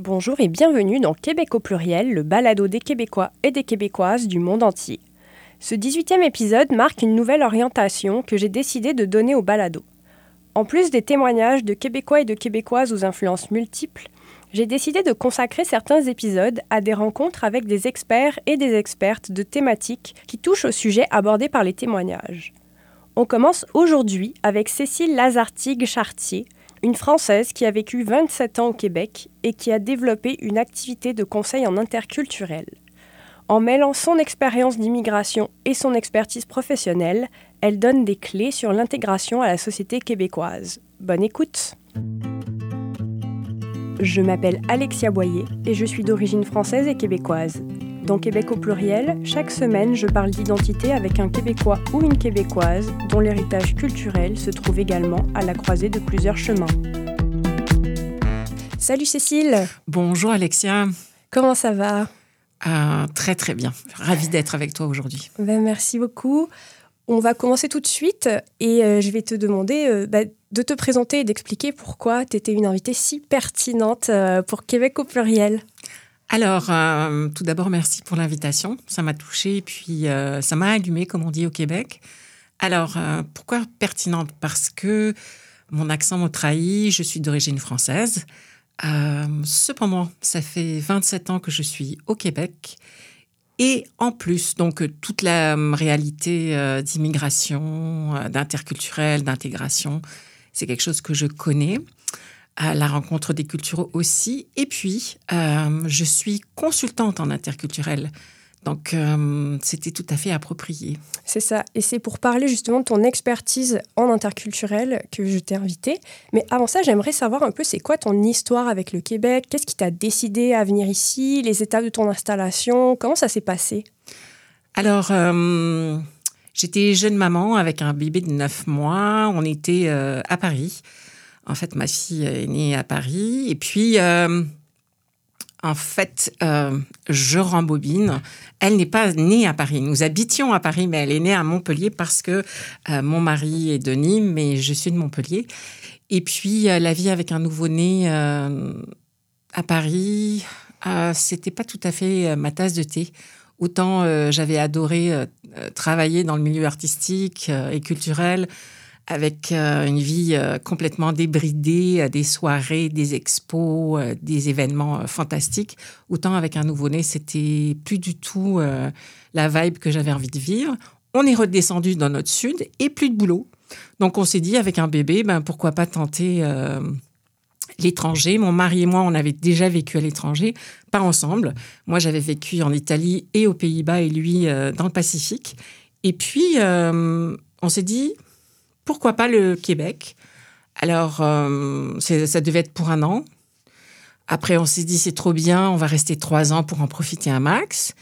Bonjour et bienvenue dans Québec au pluriel, le balado des Québécois et des Québécoises du monde entier. Ce 18e épisode marque une nouvelle orientation que j'ai décidé de donner au balado. En plus des témoignages de Québécois et de Québécoises aux influences multiples, j'ai décidé de consacrer certains épisodes à des rencontres avec des experts et des expertes de thématiques qui touchent au sujet abordé par les témoignages. On commence aujourd'hui avec Cécile Lazartigue-Chartier, une Française qui a vécu 27 ans au Québec et qui a développé une activité de conseil en interculturel. En mêlant son expérience d'immigration et son expertise professionnelle, elle donne des clés sur l'intégration à la société québécoise. Bonne écoute Je m'appelle Alexia Boyer et je suis d'origine française et québécoise. Dans Québec au pluriel, chaque semaine, je parle d'identité avec un Québécois ou une Québécoise dont l'héritage culturel se trouve également à la croisée de plusieurs chemins. Salut Cécile Bonjour Alexia Comment ça va? Euh, Très très bien. Ravie d'être avec toi aujourd'hui. Ben, merci beaucoup. On va commencer tout de suite et euh, je vais te demander euh, bah, de te présenter et d'expliquer pourquoi tu étais une invitée si pertinente pour Québec au pluriel. Alors, euh, tout d'abord, merci pour l'invitation. Ça m'a touchée, puis euh, ça m'a allumé, comme on dit au Québec. Alors, euh, pourquoi pertinente? Parce que mon accent me trahit, je suis d'origine française. cependant, ça fait 27 ans que je suis au Québec. Et en plus, donc, toute la réalité d'immigration, d'interculturel, d'intégration, c'est quelque chose que je connais à la rencontre des cultures aussi. Et puis, euh, je suis consultante en interculturel. Donc, euh, c'était tout à fait approprié. C'est ça. Et c'est pour parler justement de ton expertise en interculturel que je t'ai invitée. Mais avant ça, j'aimerais savoir un peu c'est quoi ton histoire avec le Québec? Qu'est-ce qui t'a décidé à venir ici? Les étapes de ton installation? Comment ça s'est passé? Alors, euh, j'étais jeune maman avec un bébé de 9 mois. On était à Paris. En fait, ma fille est née à Paris. Et puis, euh, en fait, euh, je rembobine. Elle n'est pas née à Paris. Nous habitions à Paris, mais elle est née à Montpellier parce que euh, mon mari est de Nîmes, mais je suis de Montpellier. Et puis, la vie avec un nouveau-né à Paris, c'était pas tout à fait ma tasse de thé. Autant j'avais adoré travailler dans le milieu artistique et culturel, avec euh, une vie euh, complètement débridée, euh, des soirées, des expos, des événements fantastiques. Autant avec un nouveau-né, c'était plus du tout la vibe que j'avais envie de vivre. On est redescendu dans notre sud et plus de boulot. Donc on s'est dit avec un bébé, ben pourquoi pas tenter l'étranger. Mon mari et moi, on avait déjà vécu à l'étranger, pas ensemble. Moi, j'avais vécu en Italie et aux Pays-Bas et lui dans le Pacifique. Et puis on s'est dit pourquoi pas le Québec? Alors, euh, ça devait être pour un an. Après, on s'est dit, c'est trop bien, on va rester trois ans pour en profiter un max.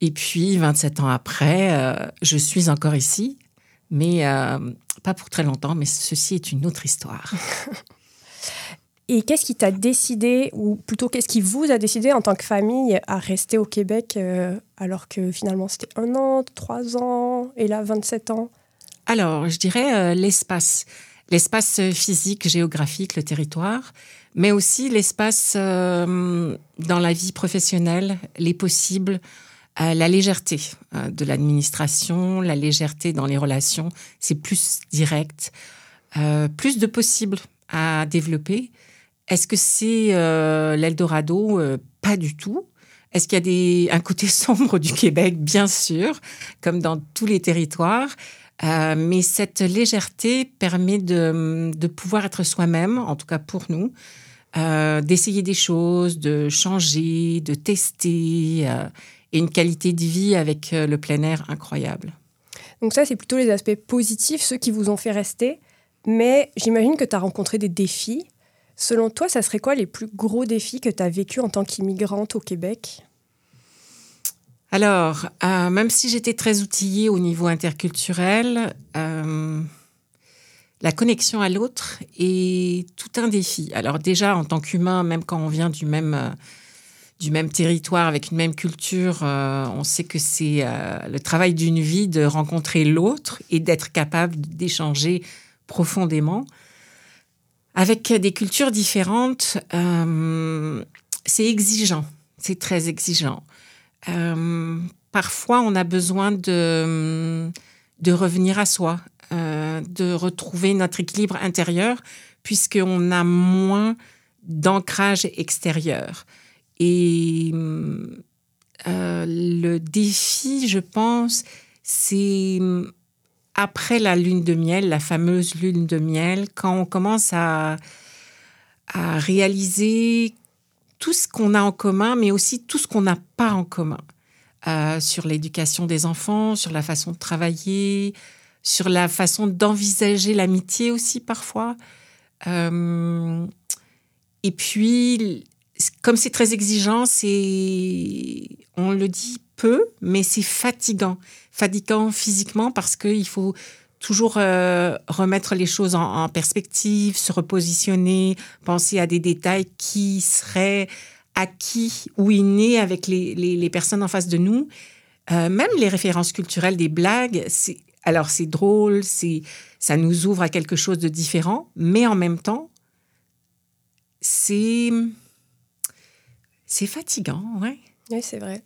Et puis, 27 ans après, euh, je suis encore ici, mais euh, pas pour très longtemps, mais ceci est une autre histoire. Et qu'est-ce qui t'a décidé, ou plutôt qu'est-ce qui vous a décidé en tant que famille à rester au Québec alors que finalement c'était un an, trois ans, et là 27 ans? Alors, je dirais euh, l'espace. L'espace physique, géographique, le territoire, mais aussi l'espace euh, dans la vie professionnelle, les possibles, euh, la légèreté de l'administration, la légèreté dans les relations, c'est plus direct, plus de possibles à développer. Est-ce que c'est l'Eldorado? Pas du tout. Est-ce qu'il y a un côté sombre du Québec? Bien sûr, comme dans tous les territoires. Euh, mais cette légèreté permet de, pouvoir être soi-même, en tout cas pour nous, euh, d'essayer des choses, de changer, de tester, euh, et une qualité de vie avec le plein air incroyable. Donc ça, c'est plutôt les aspects positifs, ceux qui vous ont fait rester. Mais j'imagine que tu as rencontré des défis. Selon toi, ça serait quoi les plus gros défis que tu as vécu en tant qu'immigrante au Québec? Alors, euh, même si j'étais très outillée au niveau interculturel, euh, la connexion à l'autre est tout un défi. Alors déjà, en tant qu'humain, même quand on vient du même, euh, du même territoire, avec une même culture, on sait que c'est le travail d'une vie de rencontrer l'autre et d'être capable d'échanger profondément. Avec des cultures différentes, c'est exigeant, c'est très exigeant. Euh, parfois, on a besoin de, de revenir à soi, euh, de retrouver notre équilibre intérieur, puisqu'on a moins d'ancrage extérieur. Et euh, le défi, je pense, c'est après la lune de miel, la fameuse lune de miel, quand on commence à, à réaliser tout ce qu'on a en commun, mais aussi tout ce qu'on n'a pas en commun. Euh, sur l'éducation des enfants, sur la façon de travailler, sur la façon d'envisager l'amitié aussi parfois. Euh, et puis, comme c'est très exigeant, c'est, on le dit peu, mais c'est fatigant. Fatigant physiquement parce qu'il faut toujours euh, remettre les choses en, perspective, se repositionner, penser à des détails qui seraient acquis ou innés avec les, les, personnes en face de nous. Euh, même les références culturelles des blagues, c'est, alors c'est drôle, c'est, ça nous ouvre à quelque chose de différent, mais en même temps, c'est, c'est fatigant, ouais. Oui, c'est vrai.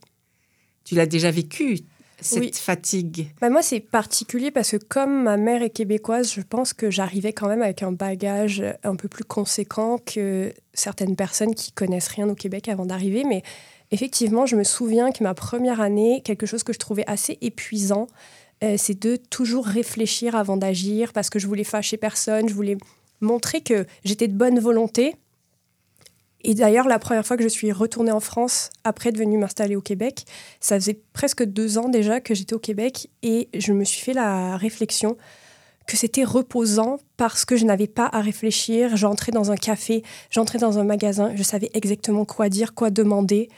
Tu l'as déjà vécu, cette fatigue. Bah Moi, c'est particulier parce que comme ma mère est québécoise, je pense que j'arrivais quand même avec un bagage un peu plus conséquent que certaines personnes qui connaissent rien au Québec avant d'arriver. Mais effectivement, je me souviens que ma première année, quelque chose que je trouvais assez épuisant, euh, c'est de toujours réfléchir avant d'agir parce que je voulais fâcher personne, je voulais montrer que j'étais de bonne volonté et d'ailleurs, la première fois que je suis retournée en France, après de m'installer au Québec, ça faisait presque deux ans déjà que j'étais au Québec et je me suis fait la réflexion que c'était reposant parce que je n'avais pas à réfléchir. J'entrais dans un café, j'entrais dans un magasin, je savais exactement quoi dire, quoi demander.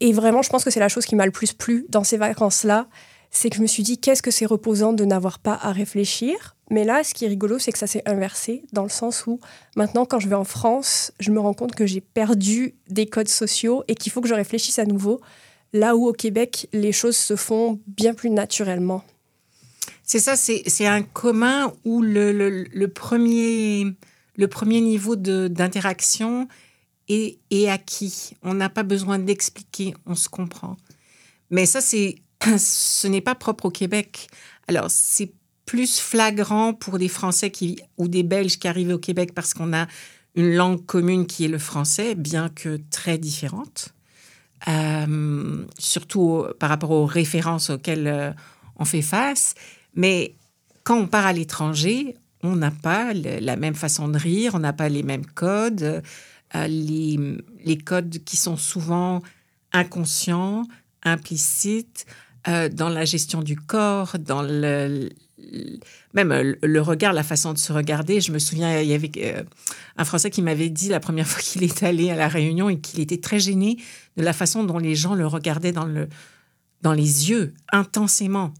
Et vraiment, je pense que c'est la chose qui m'a le plus plu dans ces vacances-là, c'est que je me suis dit qu'est-ce que c'est reposant de n'avoir pas à réfléchir? Mais là, ce qui est rigolo, c'est que ça s'est inversé, dans le sens où maintenant, quand je vais en France, je me rends compte que j'ai perdu des codes sociaux et qu'il faut que je réfléchisse à nouveau, là où au Québec, les choses se font bien plus naturellement. C'est ça, c'est un commun où le, premier, le premier niveau d'interaction est, est acquis. On n'a pas besoin d'expliquer, on se comprend. Mais ça, ce n'est pas propre au Québec. Alors, c'est plus flagrant pour des Français qui, ou des Belges qui arrivent au Québec parce qu'on a une langue commune qui est le français, bien que très différente, euh, surtout par rapport aux références auxquelles euh, on fait face. Mais quand on part à l'étranger, on n'a pas la même façon de rire, on n'a pas les mêmes codes, euh, les, les, codes qui sont souvent inconscients, implicites, dans la gestion du corps, dans le, même euh, le regard, la façon de se regarder. Je me souviens, il y avait euh, un Français qui m'avait dit la première fois qu'il est allé à la Réunion et qu'il était très gêné de la façon dont les gens le regardaient dans, le, dans les yeux, intensément,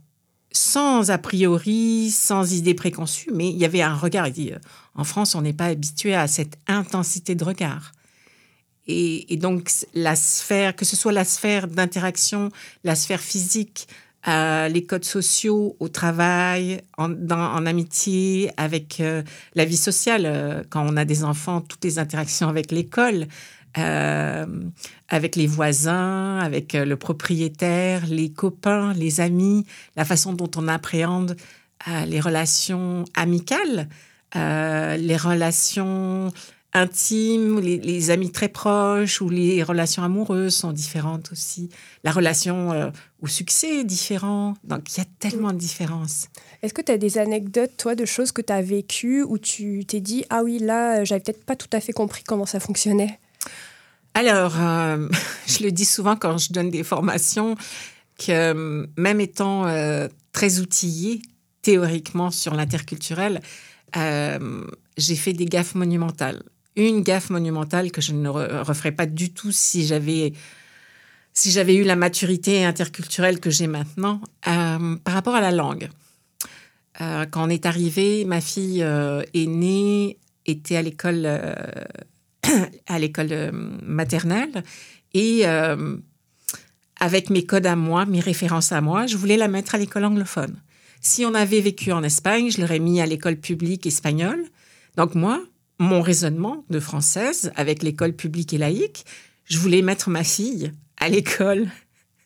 sans a priori, sans idée préconçue, mais il y avait un regard. Il dit, euh, en France, on n'est pas habitué à cette intensité de regard. Et, et donc, la sphère, que ce soit la sphère d'interaction, la sphère physique, les codes sociaux au travail, en, amitié, avec euh, la vie sociale. Euh, quand on a des enfants, toutes les interactions avec l'école, euh, avec les voisins, avec le propriétaire, les copains, les amis, la façon dont on appréhende les relations amicales, les relations intimes, les, amis très proches ou les relations amoureuses sont différentes aussi. La relation euh, au succès est différente. Donc, il y a tellement de différences. Est-ce que tu as des anecdotes, toi, de choses que tu as vécues où tu t'es dit Ah oui, là, j'avais peut-être pas tout à fait compris comment ça fonctionnait? Alors, euh, je le dis souvent quand je donne des formations, que euh, même étant très outillée théoriquement sur l'interculturel, j'ai fait des gaffes monumentales une gaffe monumentale que je ne referais pas du tout si j'avais si j'avais eu la maturité interculturelle que j'ai maintenant euh, par rapport à la langue. Euh, quand on est arrivé, ma fille euh, aînée était à l'école à l'école maternelle et avec mes codes à moi, mes références à moi, je voulais la mettre à l'école anglophone. Si on avait vécu en Espagne, je l'aurais mis à l'école publique espagnole. Donc moi, mon raisonnement de française avec l'école publique et laïque, je voulais mettre ma fille à l'école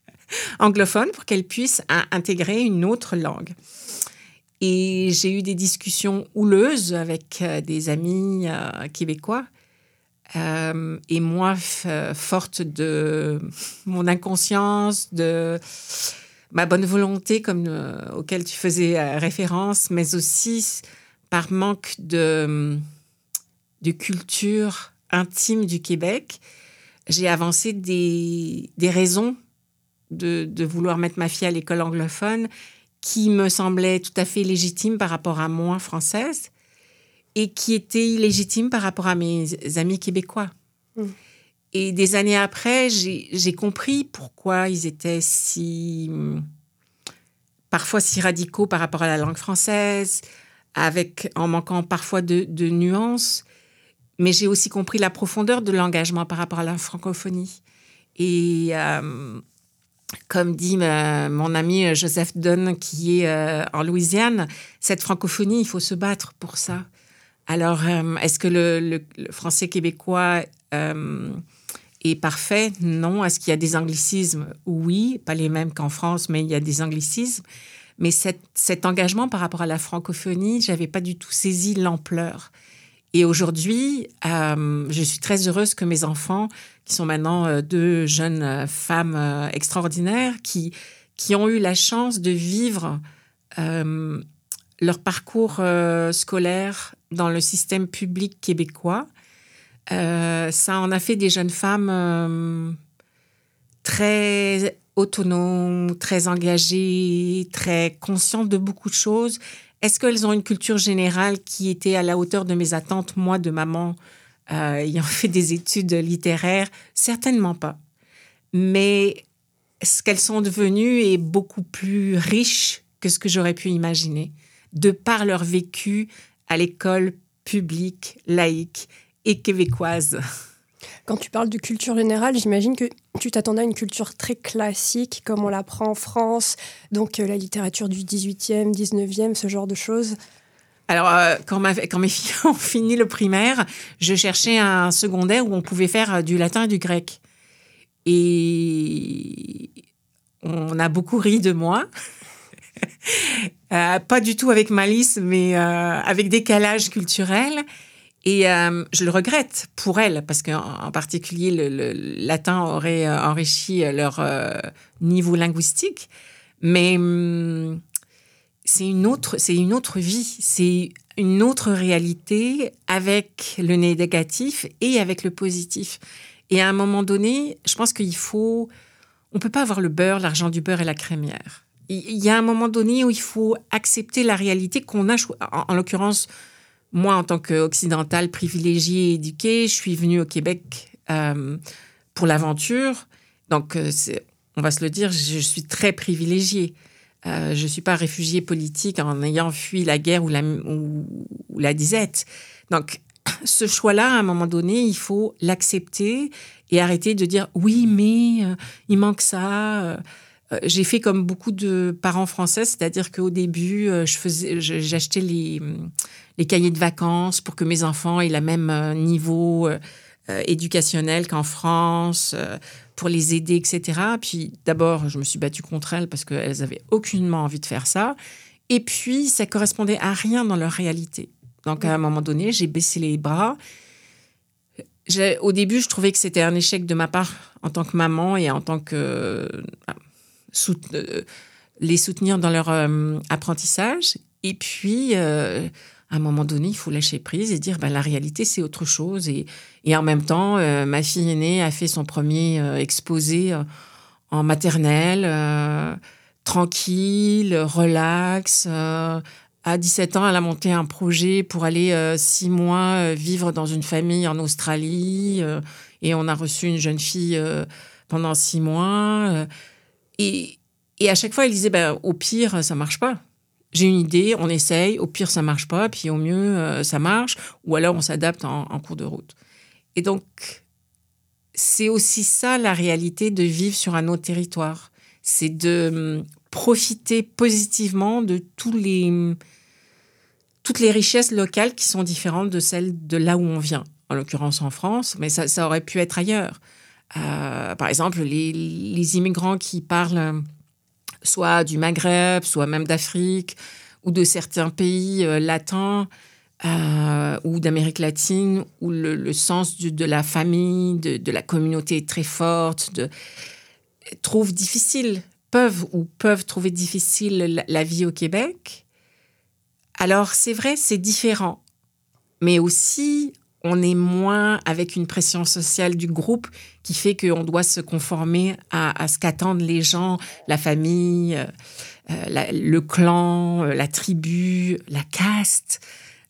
anglophone pour qu'elle puisse intégrer une autre langue. Et j'ai eu des discussions houleuses avec euh, des amis euh, québécois. Euh, et moi, forte de mon inconscience, de ma bonne volonté comme auquel tu faisais référence, mais aussi par manque de, de culture intime du Québec, j'ai avancé des, des raisons de, de, vouloir mettre ma fille à l'école anglophone qui me semblaient tout à fait légitimes par rapport à moi, française, et qui étaient illégitimes par rapport à mes amis québécois. Mm. Et des années après, j'ai compris pourquoi ils étaient si parfois si radicaux par rapport à la langue française, avec en manquant parfois de, de nuances mais j'ai aussi compris la profondeur de l'engagement par rapport à la francophonie. Et euh, comme dit mon ami Joseph Dunn, qui est euh, en Louisiane, cette francophonie, il faut se battre pour ça. Alors, euh, est-ce que le, français québécois est parfait? Non. Est-ce qu'il y a des anglicismes? Oui, pas les mêmes qu'en France, mais il y a des anglicismes. Mais cet engagement par rapport à la francophonie, j'avais pas du tout saisi l'ampleur. Et aujourd'hui, euh, je suis très heureuse que mes enfants, qui sont maintenant euh, deux jeunes euh, femmes extraordinaires, qui, qui ont eu la chance de vivre leur parcours scolaire dans le système public québécois, ça en a fait des jeunes femmes très autonomes, très engagées, très conscientes de beaucoup de choses est-ce qu'elles ont une culture générale qui était à la hauteur de mes attentes, moi, de maman, euh, ayant fait des études littéraires? Certainement pas. Mais ce qu'elles sont devenues est beaucoup plus riche que ce que j'aurais pu imaginer, de par leur vécu à l'école publique, laïque et québécoise. Quand tu parles de culture générale, j'imagine que tu t'attendais à une culture très classique, comme on l'apprend en France, donc euh, la littérature du 18e, 19e, ce genre de choses. Alors, euh, quand, mes filles ont fini le primaire, je cherchais un secondaire où on pouvait faire euh, du latin et du grec. Et on a beaucoup ri de moi. pas du tout avec malice, mais avec décalage culturel. Et euh, je le regrette pour elles, parce qu'en particulier, le, latin aurait euh, enrichi euh, leur niveau linguistique. Mais hum, c'est une autre, c'est une autre vie, c'est une autre réalité avec le négatif et avec le positif. Et à un moment donné, je pense qu'il faut, on peut pas avoir le beurre, l'argent du beurre et la crémière. Il y a un moment donné où il faut accepter la réalité qu'on a, en l'occurrence, moi, en tant qu'occidentale privilégiée et éduquée, je suis venue au Québec euh, pour l'aventure. Donc, euh, on va se le dire, je suis très privilégiée. Euh, je ne suis pas réfugiée politique en ayant fui la guerre ou la, ou, la disette. Donc, ce choix-là, à un moment donné, il faut l'accepter et arrêter de dire oui, mais il manque ça. J'ai fait comme beaucoup de parents français, c'est-à-dire qu'au début, faisais, j'achetais les les cahiers de vacances pour que mes enfants aient le même euh, niveau euh, euh, éducationnel qu'en France, pour les aider, etc. Puis d'abord, je me suis battue contre elles parce qu'elles avaient aucunement envie de faire ça. Et puis, ça correspondait à rien dans leur réalité. Donc, à un moment donné, j'ai baissé les bras. Au début, je trouvais que c'était un échec de ma part en tant que maman et en tant que les soutenir dans leur apprentissage. Et puis, à un moment donné, il faut lâcher prise et dire ben, la réalité, c'est autre chose. Et, et en même temps, euh, ma fille aînée a fait son premier euh, exposé euh, en maternelle, tranquille, relax. à 17 ans, elle a monté un projet pour aller six mois vivre dans une famille en Australie. et on a reçu une jeune fille pendant six mois. Et, à chaque fois, elle disait ben, au pire, ça marche pas j'ai une idée, on essaye, au pire ça marche pas, puis au mieux euh, ça marche, ou alors on s'adapte en, cours de route. Et donc, c'est aussi ça la réalité de vivre sur un autre territoire. C'est de hum, profiter positivement de les, toutes les richesses locales qui sont différentes de celles de là où on vient. En l'occurrence en France, mais ça aurait pu être ailleurs. Par exemple, les, immigrants qui parlent soit du Maghreb, soit même d'Afrique ou de certains pays latins, euh, ou d'Amérique latine, où le, sens de la famille, de, la communauté est très forte, trouvent difficile, peuvent ou peuvent trouver difficile la, vie au Québec. Alors c'est vrai, c'est différent, mais aussi on est moins avec une pression sociale du groupe qui fait qu'on doit se conformer à, ce qu'attendent les gens, la famille, euh, euh, le clan, la tribu, la caste.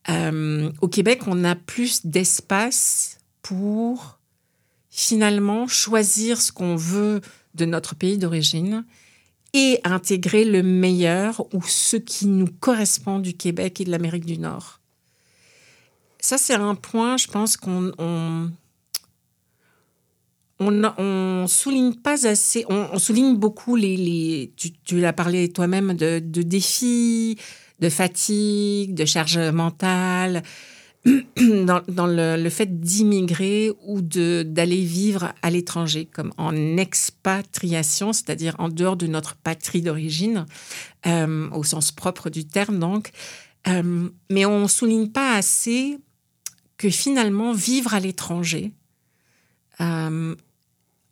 Euh, au Québec, on a plus d'espace pour finalement choisir ce qu'on veut de notre pays d'origine et intégrer le meilleur ou ce qui nous correspond du Québec et de l'Amérique du Nord. Ça, c'est un point, je pense qu'on on, souligne pas assez, on, souligne beaucoup les, tu, l'as parlé toi-même de, défis, de fatigue, de charge mentale, dans, le, fait d'immigrer ou d'aller vivre à l'étranger, comme en expatriation, c'est-à-dire en dehors de notre patrie d'origine, euh, au sens propre du terme donc. Euh, mais on ne souligne pas assez que finalement, vivre à l'étranger euh,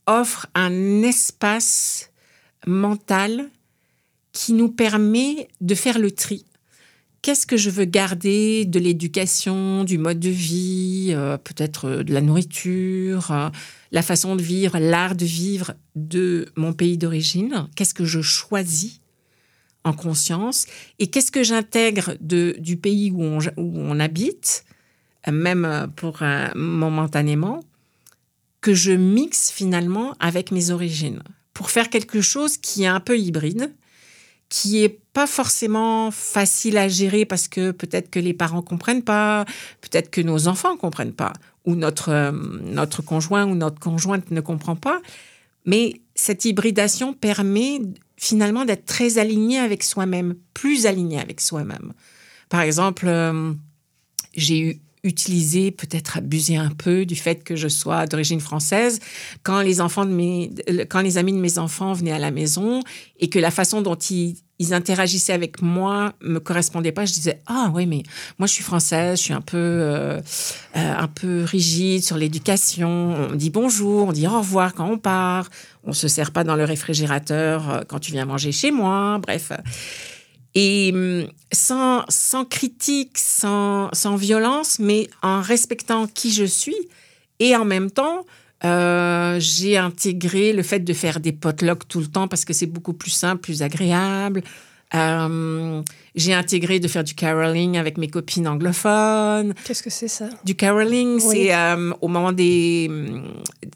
offre un espace mental qui nous permet de faire le tri. Qu'est-ce que je veux garder de l'éducation, du mode de vie, euh, peut-être euh, de la nourriture, la façon de vivre, l'art de vivre de mon pays d'origine? Qu'est-ce que je choisis en conscience? Et qu'est-ce que j'intègre du pays où on, habite, même pour momentanément, que je mixe finalement avec mes origines pour faire quelque chose qui est un peu hybride qui est pas forcément facile à gérer parce que peut-être que les parents comprennent pas, peut-être que nos enfants comprennent pas, ou notre, euh, notre conjoint ou notre conjointe ne comprend pas. Mais cette hybridation permet finalement d'être très aligné avec soi-même, plus aligné avec soi-même. Par exemple, euh, j'ai eu utilisé, peut-être abusé un peu du fait que je sois d'origine française. Quand les enfants de mes, quand les amis de mes enfants venaient à la maison et que la façon dont ils, ils interagissaient avec moi me correspondait pas, je disais ah oui mais moi je suis française, je suis un peu euh, euh, un peu rigide sur l'éducation. On dit bonjour, on dit au revoir quand on part, on se sert pas dans le réfrigérateur euh, quand tu viens manger chez moi. Bref. Et hum, sans, sans critique, sans, sans violence, mais en respectant qui je suis et en même temps, euh, j'ai intégré le fait de faire des potlucks tout le temps parce que c'est beaucoup plus simple, plus agréable. Euh, j'ai intégré de faire du caroling avec mes copines anglophones. Qu'est-ce que c'est ça? Du caroling, c'est euh, au moment des,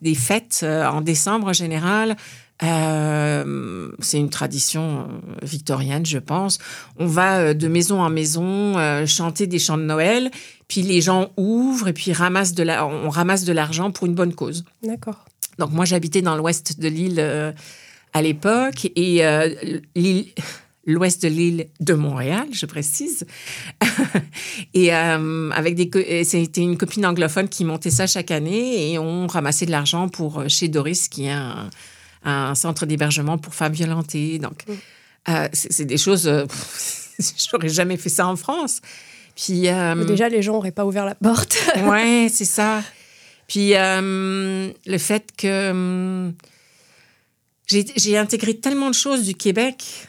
des fêtes en décembre en général. Euh, c'est une tradition euh, victorienne, je pense. On va euh, de maison en maison chanter des chants de Noël, puis les gens ouvrent et puis ramassent de la, on ramasse de l'argent pour une bonne cause. D'accord. Donc moi, j'habitais dans l'ouest de l'île à l'époque et l'ouest de l'île de Montréal, je précise. et avec des, c'était une copine anglophone qui montait ça chaque année et on ramassait de l'argent pour chez Doris, qui est un un centre d'hébergement pour femmes violentées. Donc, mm. euh, c'est des choses. Euh, j'aurais jamais fait ça en France. Puis euh, déjà, les gens n'auraient pas ouvert la porte. ouais, c'est ça. Puis le fait que j'ai intégré tellement de choses du Québec,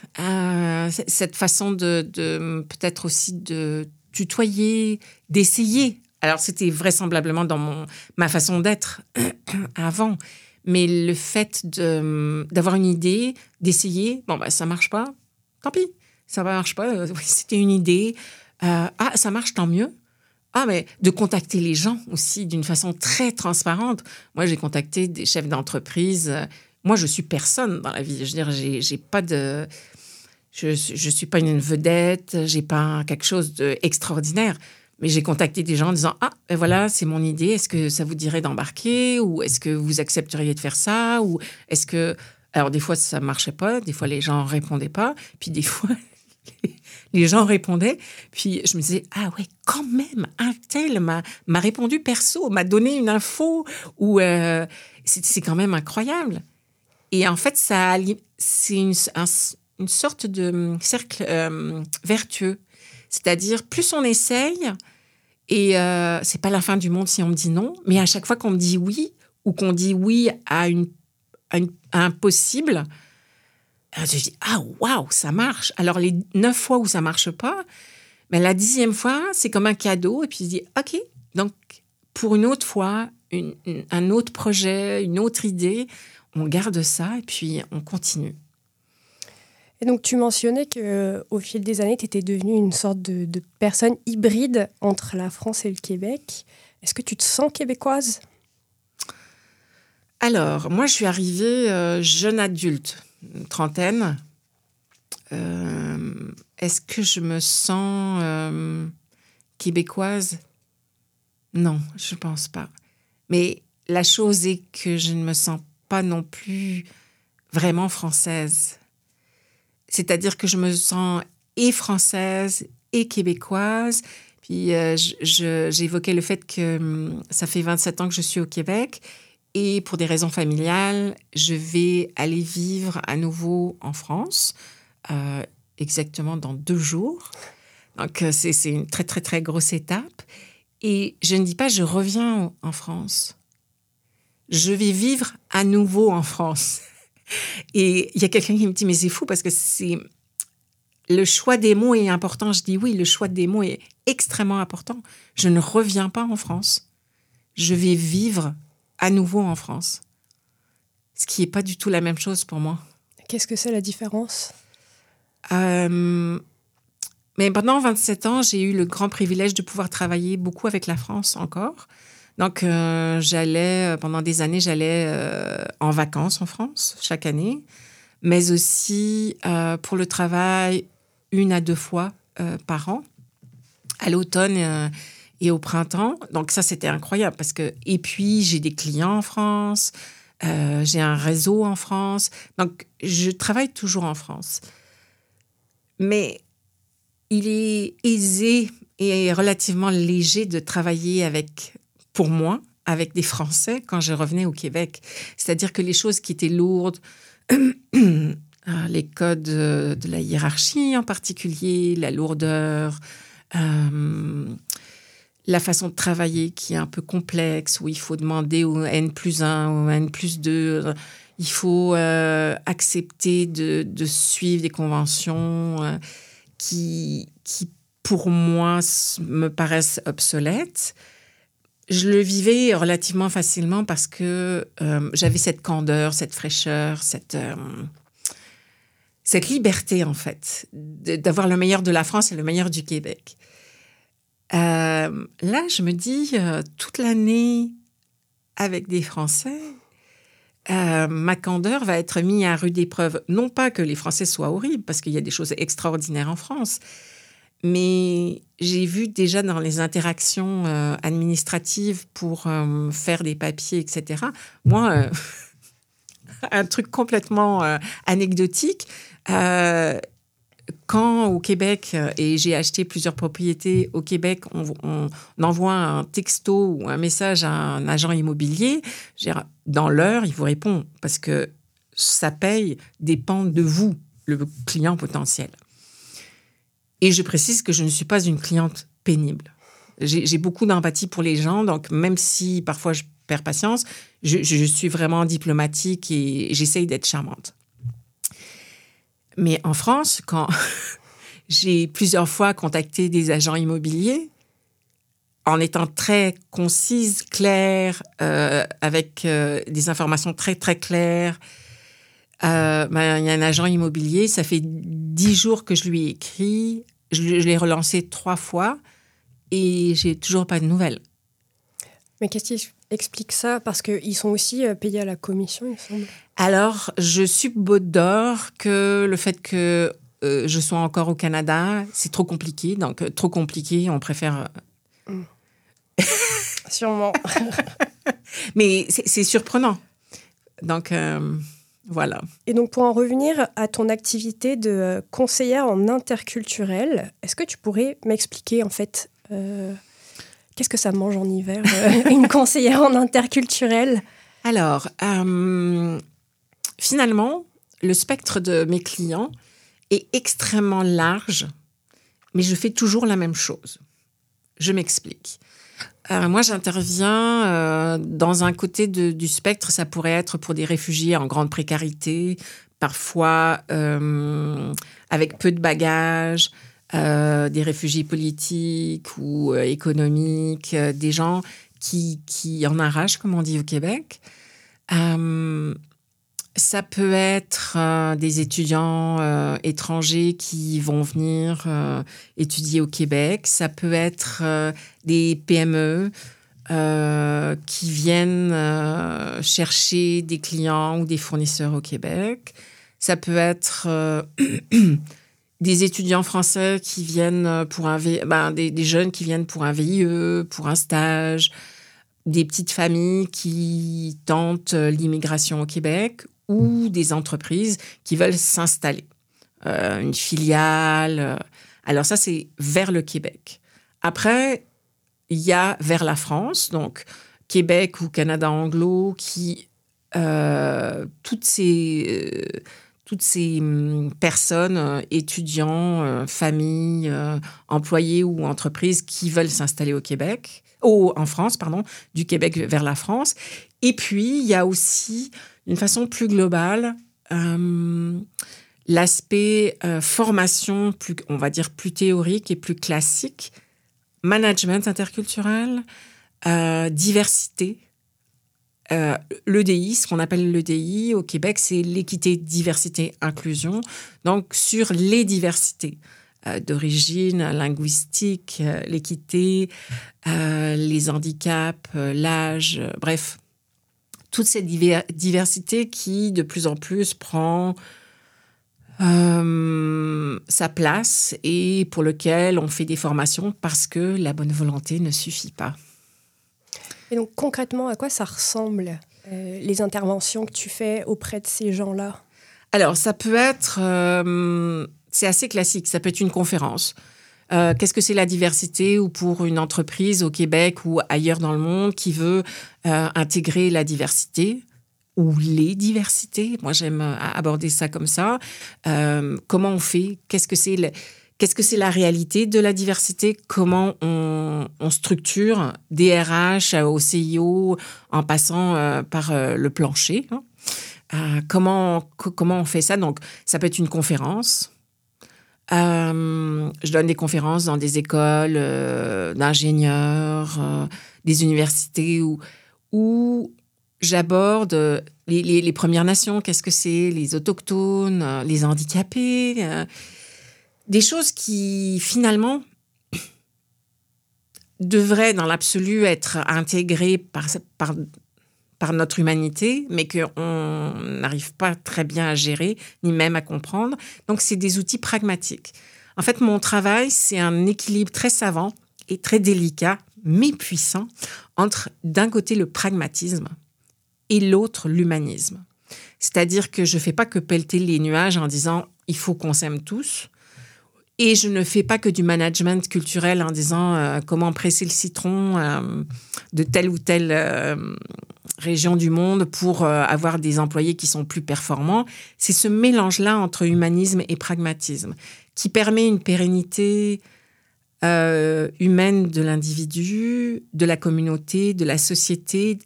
cette façon de, de peut-être aussi de tutoyer, d'essayer. Alors c'était vraisemblablement dans mon, ma façon d'être avant. Mais le fait d'avoir une idée, d'essayer, bon, bah, ça marche pas, tant pis, ça ne marche pas. Euh, c'était une idée. Euh, ah, ça marche, tant mieux. Ah, mais de contacter les gens aussi d'une façon très transparente. Moi, j'ai contacté des chefs d'entreprise. Moi, je suis personne dans la vie. Je veux dire, j'ai pas de. Je ne suis pas une vedette, j'ai pas quelque chose d'extraordinaire. Mais j'ai contacté des gens en disant Ah, ben voilà, c'est mon idée. Est-ce que ça vous dirait d'embarquer? Ou est-ce que vous accepteriez de faire ça? Ou est-ce que. Alors, des fois, ça ne marchait pas. Des fois, les gens ne répondaient pas. Puis, des fois, les gens répondaient. Puis, je me disais Ah, ouais, quand même, un tel m'a répondu perso, m'a donné une info. Ou. Euh, C'est quand même incroyable. Et en fait, c'est une, une, sorte de hum, cercle euh, vertueux. C'est-à-dire, plus on essaye, et euh, c'est pas la fin du monde si on me dit non, mais à chaque fois qu'on me dit oui, ou qu'on dit oui à, une, à, un possible, euh, je dis ah waouh ça marche. Alors les neuf fois où ça marche pas, mais la dixième fois c'est comme un cadeau et puis je dis ok donc pour une autre fois un autre projet, une autre idée, on garde ça et puis on continue. Et donc tu mentionnais que au fil des années, tu étais devenue une sorte de, personne hybride entre la France et le Québec. Est-ce que tu te sens québécoise? Alors, moi, je suis arrivée euh, jeune adulte, trentaine. Euh, est-ce que je me sens euh, québécoise? Non, je ne pense pas. Mais la chose est que je ne me sens pas non plus vraiment française. C'est-à-dire que je me sens et française et québécoise. Puis euh, j'évoquais le fait que hum, ça fait 27 ans que je suis au Québec et pour des raisons familiales, je vais aller vivre à nouveau en France, euh, exactement dans deux jours. Donc euh, c'est une très très très grosse étape. Et je ne dis pas je reviens en France. Je vais vivre à nouveau en France. Et il y a quelqu'un qui me dit, mais c'est fou parce que c'est le choix des mots est important. Je dis oui, le choix des mots est extrêmement important. Je ne reviens pas en France. Je vais vivre à nouveau en France. Ce qui n'est pas du tout la même chose pour moi. Qu'est-ce que c'est la différence? Euh, Mais pendant 27 ans, j'ai eu le grand privilège de pouvoir travailler beaucoup avec la France encore. Donc, euh, j'allais, euh, pendant des années, j'allais euh, en vacances en France chaque année, mais aussi pour le travail une à deux fois par an, à l'automne et au printemps. Donc, ça, c'était incroyable parce que, et puis, j'ai des clients en France, j'ai un réseau en France. Donc, je travaille toujours en France. Mais il est aisé et relativement léger de travailler avec pour moi avec des Français quand je revenais au Québec. C'est-à-dire que les choses qui étaient lourdes, ah, les codes de la hiérarchie en particulier, la lourdeur, euh, la façon de travailler qui est un peu complexe, où il faut demander au N plus 1, au N plus 2, il faut euh, accepter de, suivre des conventions euh, qui, qui, pour moi, me paraissent obsolètes je le vivais relativement facilement parce que euh, j'avais cette candeur, cette fraîcheur, cette, euh, liberté, en fait, d'avoir le meilleur de la France et le meilleur du Québec. Euh, là, je me dis, toute l'année avec des Français, ma candeur va être mise à rude épreuve. Non pas que les Français soient horribles, parce qu'il y a des choses extraordinaires en France, mais j'ai vu déjà dans les interactions euh, administratives pour euh, faire des papiers, etc. Moi, euh, un truc complètement anecdotique. quand au Québec, et j'ai acheté plusieurs propriétés au Québec, on, on, envoie un texto ou un message à un agent immobilier, dans l'heure, il vous répond parce que ça paye dépend de vous, le client potentiel. Et je précise que je ne suis pas une cliente pénible. J'ai beaucoup d'empathie pour les gens, donc même si parfois je perds patience, je, suis vraiment diplomatique et j'essaye d'être charmante. Mais en France, quand j'ai plusieurs fois contacté des agents immobiliers, en étant très concise, claire, euh, avec euh, des informations très très claires, euh, ben, il y a un agent immobilier, ça fait dix jours que je lui ai écrit, je, l'ai relancé trois fois et j'ai toujours pas de nouvelles. Mais qu'est-ce qui explique ça? Parce qu'ils sont aussi euh, payés à la commission, il semble. Alors, je d'or que le fait que euh, je sois encore au Canada, c'est trop compliqué. Donc, trop compliqué, on préfère. Mm. Sûrement. Mais c'est surprenant. Donc. Voilà. Et donc pour en revenir à ton activité de euh, conseillère en interculturel, est-ce que tu pourrais m'expliquer en fait euh, qu'est-ce que ça mange en hiver, euh, une conseillère en interculturel? Alors, euh, finalement, le spectre de mes clients est extrêmement large, mais je fais toujours la même chose. Je m'explique. Euh, moi, j'interviens euh, dans un côté du spectre. Ça pourrait être pour des réfugiés en grande précarité, parfois euh, avec peu de bagages, des réfugiés politiques ou économiques, des gens qui, qui en arrachent, comme on dit au Québec. Ça peut être euh, des étudiants euh, étrangers qui vont venir euh, étudier au Québec. Ça peut être des PME qui viennent chercher des clients ou des fournisseurs au Québec. Ça peut être des étudiants français qui viennent pour un ben, des, des, jeunes qui viennent pour un VIE, pour un stage, des petites familles qui tentent l'immigration au Québec ou des entreprises qui veulent s'installer. Euh, une filiale. Euh, alors ça, c'est vers le Québec. Après, il y a vers la France, donc Québec ou Canada anglo, qui euh, toutes ces toutes ces hum, personnes, étudiants, familles, employés ou entreprises qui veulent s'installer au Québec, ou en France, pardon, du Québec vers la France. Et puis, il y a aussi d'une façon plus globale, euh, l'aspect euh, formation, on va dire plus théorique et plus classique, management interculturel, euh, diversité. L'EDI, ce qu'on appelle l'EDI au Québec, c'est l'équité, diversité, inclusion. Donc, sur les diversités d'origine linguistique, l'équité, les handicaps, l'âge, bref, toute cette diversité qui de plus en plus prend euh, sa place et pour lequel on fait des formations parce que la bonne volonté ne suffit pas. Et donc concrètement, à quoi ça ressemble euh, les interventions que tu fais auprès de ces gens-là? Alors ça peut être, euh, c'est assez classique, ça peut être une conférence. Euh, qu'est-ce que c'est la diversité ou pour une entreprise au Québec ou ailleurs dans le monde qui veut euh, intégrer la diversité ou les diversités? Moi, j'aime euh, aborder ça comme ça. comment on fait? Qu'est-ce que c'est Qu'est-ce que c'est la réalité de la diversité? Comment on, structure des RH au CIO en passant par le plancher hein? comment, comment on fait ça? Donc, ça peut être une conférence, euh, je donne des conférences dans des écoles euh, d'ingénieurs, euh, des universités où, j'aborde les, Premières Nations, qu'est-ce que c'est, les autochtones, les handicapés, des choses qui finalement devraient dans l'absolu être intégrées par, par notre humanité, mais qu'on n'arrive pas très bien à gérer, ni même à comprendre. Donc, c'est des outils pragmatiques. En fait, mon travail, c'est un équilibre très savant et très délicat, mais puissant, entre d'un côté le pragmatisme et l'autre l'humanisme. C'est-à-dire que je ne fais pas que pelleter les nuages en disant il faut qu'on s'aime tous. Et je ne fais pas que du management culturel en disant euh, comment presser le citron euh, de tel ou tel euh, régions du monde pour euh, avoir des employés qui sont plus performants. C'est ce mélange-là entre humanisme et pragmatisme qui permet une pérennité euh, humaine de l'individu, de la communauté, de la société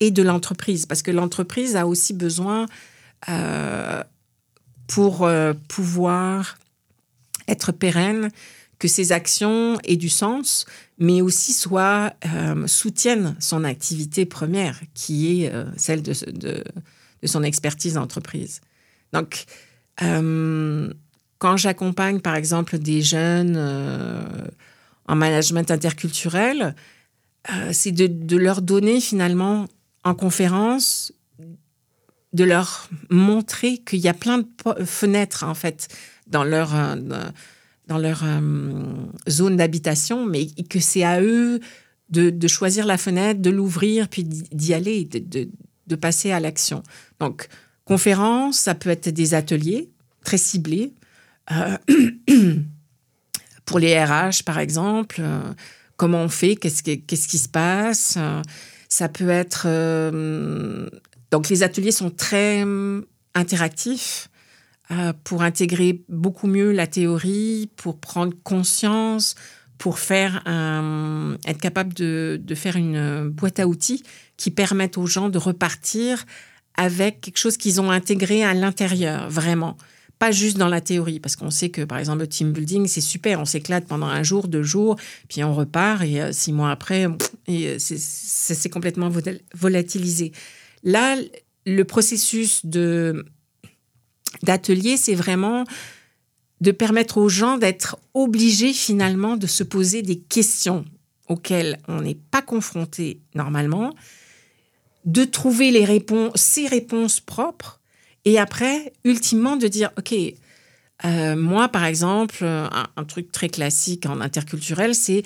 et de l'entreprise. Parce que l'entreprise a aussi besoin, euh, pour pouvoir être pérenne, que ses actions aient du sens, mais aussi soit euh, soutiennent son activité première, qui est euh, celle de, de, son expertise d'entreprise. Donc, euh, quand j'accompagne, par exemple, des jeunes en management interculturel, c'est de, leur donner finalement en conférence, de leur montrer qu'il y a plein de fenêtres, en fait, dans leur dans leur euh, zone d'habitation, mais que c'est à eux de, choisir la fenêtre, de l'ouvrir, puis d'y aller, de, passer à l'action. Donc, conférence, ça peut être des ateliers très ciblés. Euh, pour les RH, par exemple, euh, comment on fait, qu'est-ce qui, se passe. Ça peut être... donc les ateliers sont très hum, interactifs euh, pour intégrer beaucoup mieux la théorie, pour prendre conscience, pour faire un- être capable de, de faire une euh, boîte à outils qui permettent aux gens de repartir avec quelque chose qu'ils ont intégré à l'intérieur, vraiment. Pas juste dans la théorie, parce qu'on sait que, par exemple, le team building, c'est super, on s'éclate pendant un jour, deux jours, puis on repart, et euh, six mois après, euh, c'est- complètement vol- volatilisé. Là, le processus de d'atelier, c'est vraiment de permettre aux gens d'être obligés finalement de se poser des questions auxquelles on n'est pas confronté normalement, de trouver les réponses, ses réponses propres, et après, ultimement, de dire, OK, euh, moi, par exemple, un, truc très classique en interculturel, c'est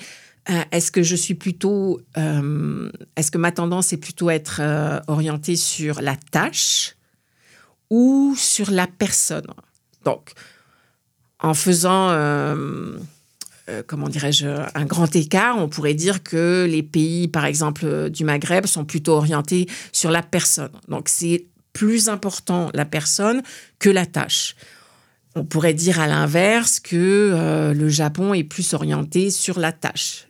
euh, est-ce que je suis plutôt, euh, est-ce que ma tendance est plutôt être orientée sur la tâche ou sur la personne Donc, en faisant, euh, euh, comment dirais-je, un grand écart, on pourrait dire que les pays, par exemple, du Maghreb sont plutôt orientés sur la personne. Donc, c'est plus important la personne que la tâche. On pourrait dire à l'inverse que euh, le Japon est plus orienté sur la tâche.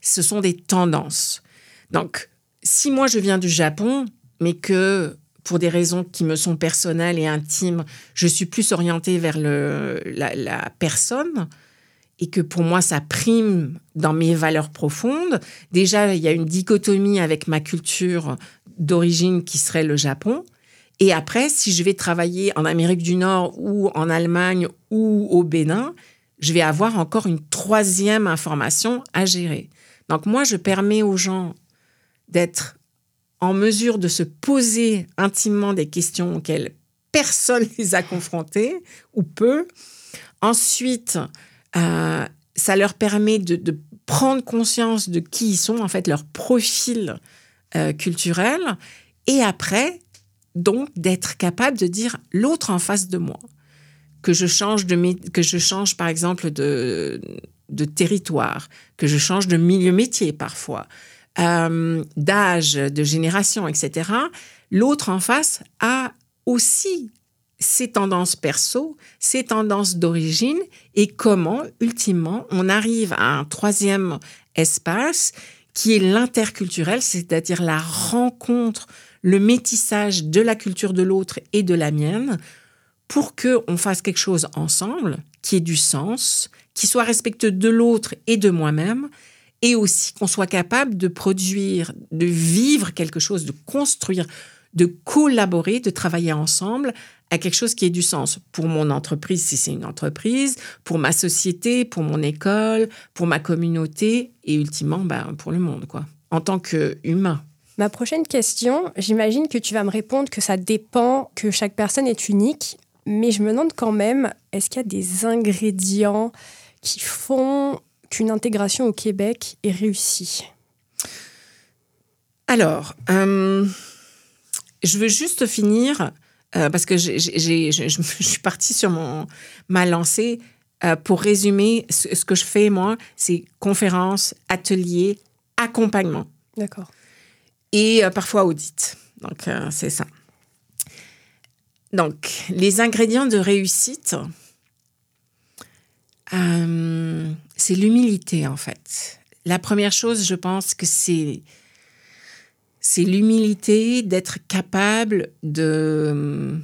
Ce sont des tendances. Donc, si moi je viens du Japon, mais que pour des raisons qui me sont personnelles et intimes, je suis plus orientée vers la personne et que pour moi ça prime dans mes valeurs profondes, déjà il y a une dichotomie avec ma culture d'origine qui serait le Japon. Et après, si je vais travailler en Amérique du Nord ou en Allemagne ou au Bénin, je vais avoir encore une troisième information à gérer. Donc moi, je permets aux gens d'être en mesure de se poser intimement des questions auxquelles personne les a confrontés ou peu. Ensuite, euh, ça leur permet de, de, prendre conscience de qui ils sont, en fait, leur profil euh, culturel. Et après, donc, d'être capable de dire l'autre en face de moi. Que je change, de, que je change par exemple, de, de territoire, que je change de milieu métier parfois, euh, d'âge, de génération, etc. L'autre en face a aussi ses tendances perso, ses tendances d'origine et comment, ultimement, on arrive à un troisième espace qui est l'interculturel, c'est-à-dire la rencontre, le métissage de la culture de l'autre et de la mienne pour qu'on fasse quelque chose ensemble qui ait du sens, qui soit respectueux de l'autre et de moi-même, et aussi qu'on soit capable de produire, de vivre quelque chose, de construire, de collaborer, de travailler ensemble à quelque chose qui ait du sens pour mon entreprise, si c'est une entreprise, pour ma société, pour mon école, pour ma communauté et ultimement ben, pour le monde, quoi, en tant qu'humain. Ma prochaine question, j'imagine que tu vas me répondre que ça dépend, que chaque personne est unique, mais je me demande quand même, est-ce qu'il y a des ingrédients qui font qu'une intégration au Québec est réussie Alors, euh, je veux juste finir, euh, parce que j'ai, j'ai, je, je, suis partie sur mon, ma lancée. Euh, pour résumer, ce, ce, que je fais, moi, c'est conférences, ateliers, accompagnement. D'accord. Et parfois audit. Donc, c'est ça. Donc, les ingrédients de réussite, euh, c'est l'humilité, en fait. La première chose, je pense que c'est c'est l'humilité d'être capable de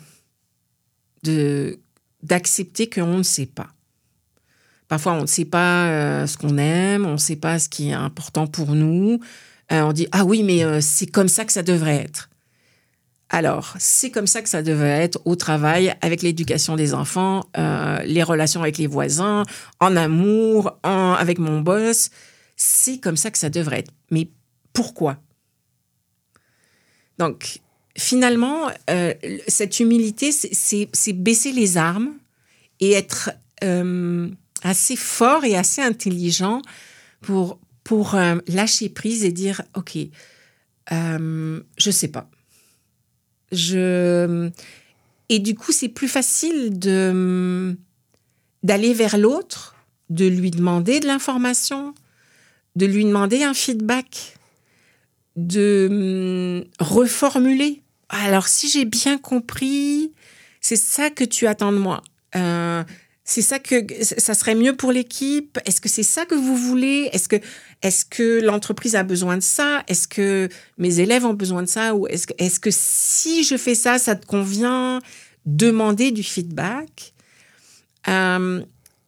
d'accepter qu'on ne sait pas. Parfois, on ne sait pas euh, ce qu'on aime, on ne sait pas ce qui est important pour nous. Euh, on dit ah oui, mais c'est comme ça que ça devrait être. Alors, c'est comme ça que ça devrait être au travail, avec l'éducation des enfants, euh, les relations avec les voisins, en amour, avec mon boss. C'est comme ça que ça devrait être. Mais pourquoi? Donc, finalement, euh, cette humilité, c'est baisser les armes et être euh, assez fort et assez intelligent pour, pour lâcher prise et dire, OK, je sais pas je et du coup c'est plus facile de d'aller vers l'autre de lui demander de l'information de lui demander un feedback de hum, reformuler. Alors, si j'ai bien compris, c'est ça que tu attends de moi. Euh, c'est ça que ça serait mieux pour l'équipe? Est-ce que c'est ça que vous voulez? Est-ce que est-ce que l'entreprise a besoin de ça? Est-ce que mes élèves ont besoin de ça? Ou est-ce que est-ce que si je fais ça, ça te convient? Demander du feedback. Euh,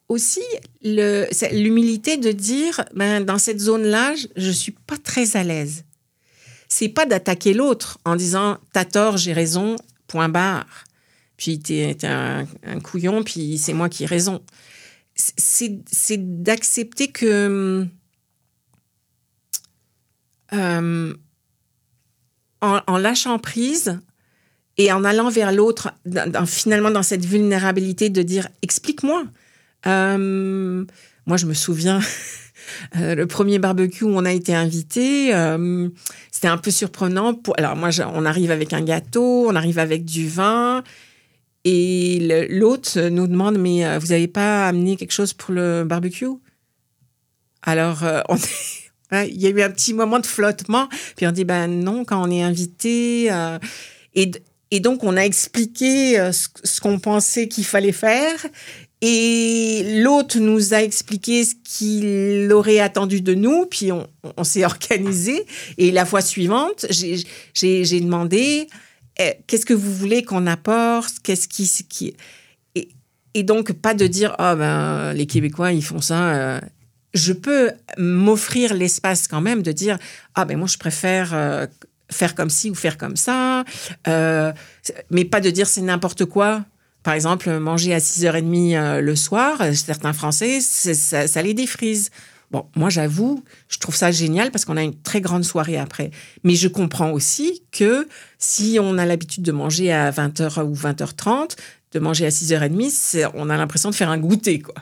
aussi l'humilité de dire ben, dans cette zone-là, je ne suis pas très à l'aise. C'est pas d'attaquer l'autre en disant t'as tort, j'ai raison, point barre. Puis t'es es un, couillon, puis c'est moi qui ai raison. C'est d'accepter que euh, en, en, lâchant prise et en allant vers l'autre, finalement dans cette vulnérabilité de dire explique-moi. Euh, moi, je me souviens, euh, le premier barbecue où on a été invité, euh, c'était un peu surprenant. Pour... Alors, moi, on arrive avec un gâteau, on arrive avec du vin. Et l'hôte nous demande, mais vous n'avez pas amené quelque chose pour le barbecue? Alors, on il y a eu un petit moment de flottement. Puis on dit, ben non, quand on est invité. et, et donc, on a expliqué ce qu'on pensait qu'il fallait faire. Et l'autre nous a expliqué ce qu'il aurait attendu de nous, puis on, s'est organisé. Et la fois suivante, j'ai demandé qu'est-ce que vous voulez qu'on apporte, qu'est-ce qui, et, donc pas de dire oh ben les Québécois ils font ça. Euh. Je peux m'offrir l'espace quand même de dire ah ben moi je préfère euh, faire comme ci ou faire comme ça, euh, mais pas de dire c'est n'importe quoi. Par exemple, manger à 6h30 euh, le soir, certains Français, ça, ça, les défrise. Bon, moi j'avoue, je trouve ça génial parce qu'on a une très grande soirée après. Mais je comprends aussi que si on a l'habitude de manger à 20h ou 20h30, de manger à 6h30, on a l'impression de faire un goûter. Quoi.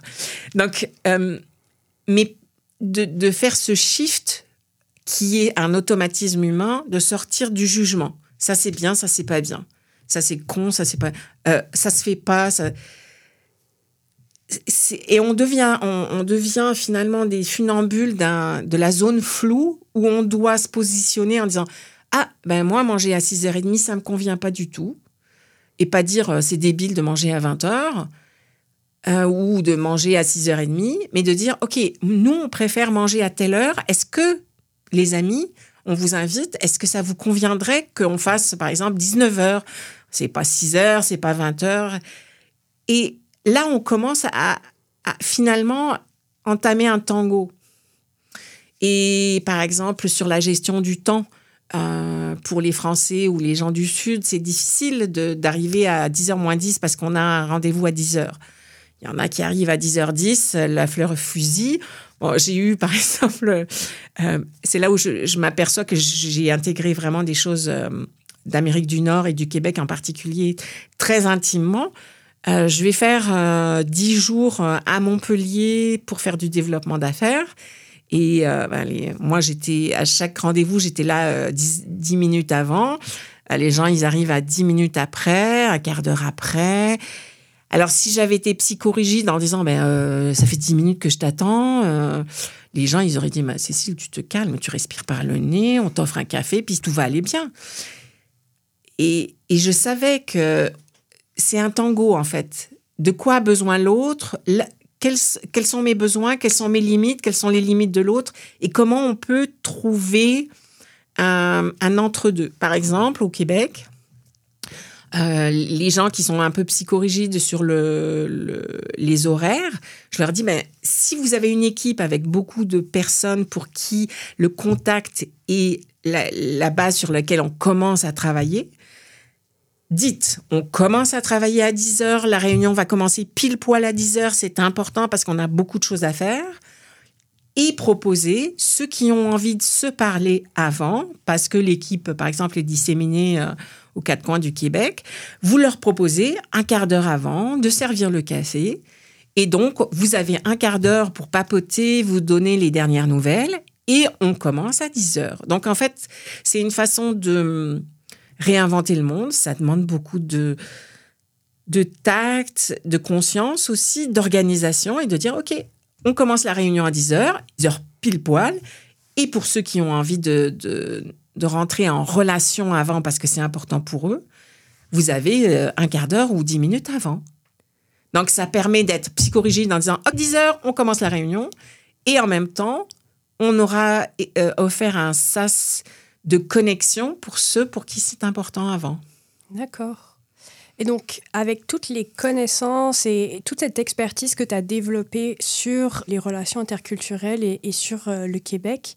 Donc, euh, mais de, faire ce shift qui est un automatisme humain, de sortir du jugement. Ça c'est bien, ça c'est pas bien ça c'est con, ça c'est pas, euh, ça se fait pas, ça. Et on devient, on, devient finalement des funambules de la zone floue où on doit se positionner en disant ah ben moi manger à 6h30 ça me convient pas du tout. Et pas dire euh, c'est débile de manger à 20h euh, ou de manger à 6h30 mais de dire ok nous on préfère manger à telle heure. Est-ce que les amis on vous invite est-ce que ça vous conviendrait qu'on fasse par exemple 19h c'est pas 6 heures, c'est pas 20 heures. Et là, on commence à, finalement entamer un tango. Et par exemple, sur la gestion du temps, euh, pour les Français ou les gens du Sud, c'est difficile d'arriver à 10h moins 10 parce qu'on a un rendez-vous à 10h. Il y en a qui arrivent à 10h10, la fleur fusil. j'ai eu, par exemple, euh, c'est là où je, m'aperçois que j'ai intégré vraiment des choses euh, d'Amérique du Nord et du Québec en particulier très intimement. Euh, je vais faire euh, dix jours euh, à Montpellier pour faire du développement d'affaires. Et ben, moi, j'étais à chaque rendez-vous, j'étais là dix, minutes avant. Les gens, ils arrivent à dix minutes après, un quart d'heure après. Alors, si j'avais été psychorigide en disant, ben, ça fait dix minutes que je t'attends, les gens, ils auraient dit, bah, Cécile, tu te calmes, tu respires par le nez, on t'offre un café, puis tout va aller bien. Et, je savais que c'est un tango, en fait. De quoi a besoin l'autre? Quels, sont mes besoins? Quelles sont mes limites? Quelles sont les limites de l'autre? Et comment on peut trouver un, entre-deux? Par exemple, au Québec, euh, les gens qui sont un peu psychorigides sur le, les horaires, je leur dis, mais si vous avez une équipe avec beaucoup de personnes pour qui le contact est la, la base sur laquelle on commence à travailler, dites, on commence à travailler à 10 heures, la réunion va commencer pile poil à 10 heures, c'est important parce qu'on a beaucoup de choses à faire. Et proposer ceux qui ont envie de se parler avant, parce que l'équipe, par exemple, est disséminée euh, aux quatre coins du Québec, vous leur proposez un quart d'heure avant de servir le café. Et donc, vous avez un quart d'heure pour papoter, vous donner les dernières nouvelles, et on commence à 10 heures. Donc, en fait, c'est une façon de réinventer le monde, ça demande beaucoup de, de tact, de conscience aussi, d'organisation et de dire, OK, on commence la réunion à 10 heures, 10 heures pile poil. Et pour ceux qui ont envie de, de rentrer en relation avant parce que c'est important pour eux, vous avez euh, un quart d'heure ou dix minutes avant. Donc, ça permet d'être psychorigide en disant, hop, 10 heures, on commence la réunion. Et en même temps, on aura euh, offert un sas de connexion pour ceux pour qui c'est important avant. D'accord. Et donc, avec toutes les connaissances et toute cette expertise que tu as développée sur les relations interculturelles et, sur euh, le Québec,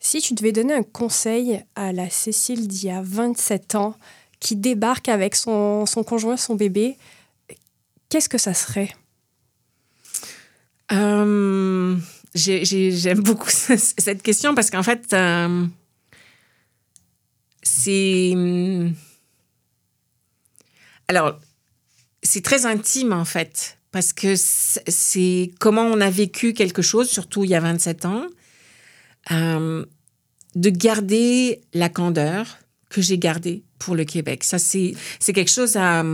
si tu devais donner un conseil à la Cécile d'il y a 27 ans, qui débarque avec son, son conjoint, son bébé, qu'est-ce que ça serait? Euh, J'aime beaucoup cette question parce qu'en fait, euh, c'est... Alors, c'est très intime en fait, parce que c'est comment on a vécu quelque chose, surtout il y a 27 ans, euh, de garder la candeur que j'ai gardée pour le Québec. Ça, c'est quelque chose à,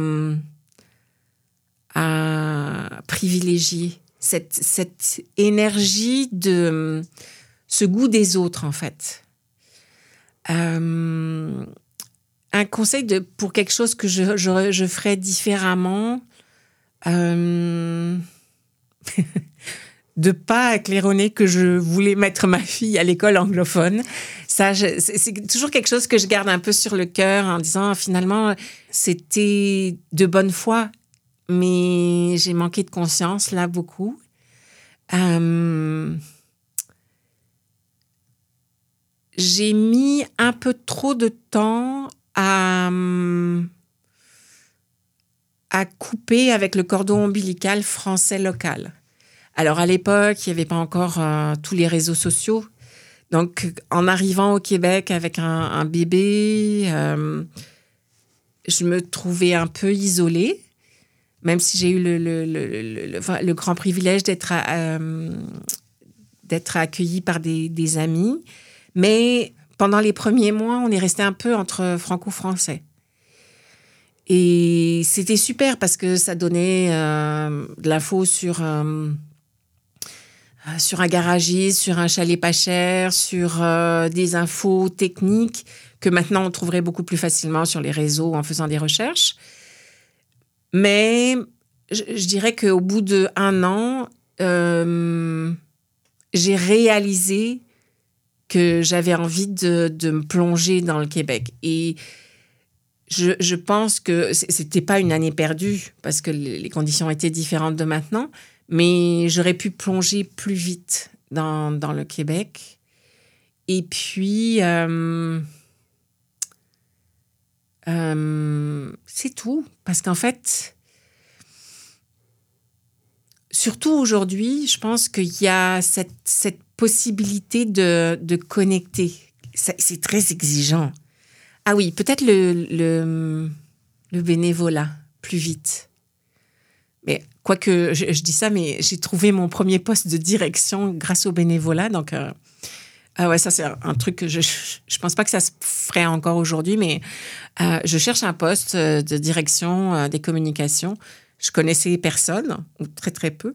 à privilégier, cette, cette énergie de ce goût des autres, en fait. Euh, un conseil pour quelque chose que je, je, je ferais différemment, euh, de pas claironner que je voulais mettre ma fille à l'école anglophone. Ça, c'est toujours quelque chose que je garde un peu sur le cœur en disant finalement c'était de bonne foi, mais j'ai manqué de conscience là beaucoup. Euh, j'ai mis un peu trop de temps à, à couper avec le cordon ombilical français local. Alors à l'époque, il n'y avait pas encore euh, tous les réseaux sociaux. Donc en arrivant au Québec avec un, bébé, euh, je me trouvais un peu isolée, même si j'ai eu le, le, le, le, grand privilège d'être euh, accueillie par des, des amis. Mais pendant les premiers mois, on est resté un peu entre franco-français. Et c'était super parce que ça donnait euh, de l'info sur, euh, euh, sur un garagiste, sur un chalet pas cher, sur des infos techniques que maintenant on trouverait beaucoup plus facilement sur les réseaux en faisant des recherches. Mais je, je dirais qu'au bout d'un an, j'ai réalisé que j'avais envie de, de, me plonger dans le Québec. Et je, je pense que c'était pas une année perdue parce que les conditions étaient différentes de maintenant, mais j'aurais pu plonger plus vite dans, dans le Québec. Et puis, euh, euh, c'est tout. Parce qu'en fait, surtout aujourd'hui, je pense qu'il y a cette, cette possibilité de, de connecter. C'est très exigeant. Ah oui, peut-être le, le, bénévolat, plus vite. Mais quoique je, je dis ça, mais j'ai trouvé mon premier poste de direction grâce au bénévolat. Donc, euh, ah ouais, ça c'est un truc que je je pense pas que ça se ferait encore aujourd'hui, mais euh, je cherche un poste de direction euh, des communications. Je connaissais personne ou très très peu.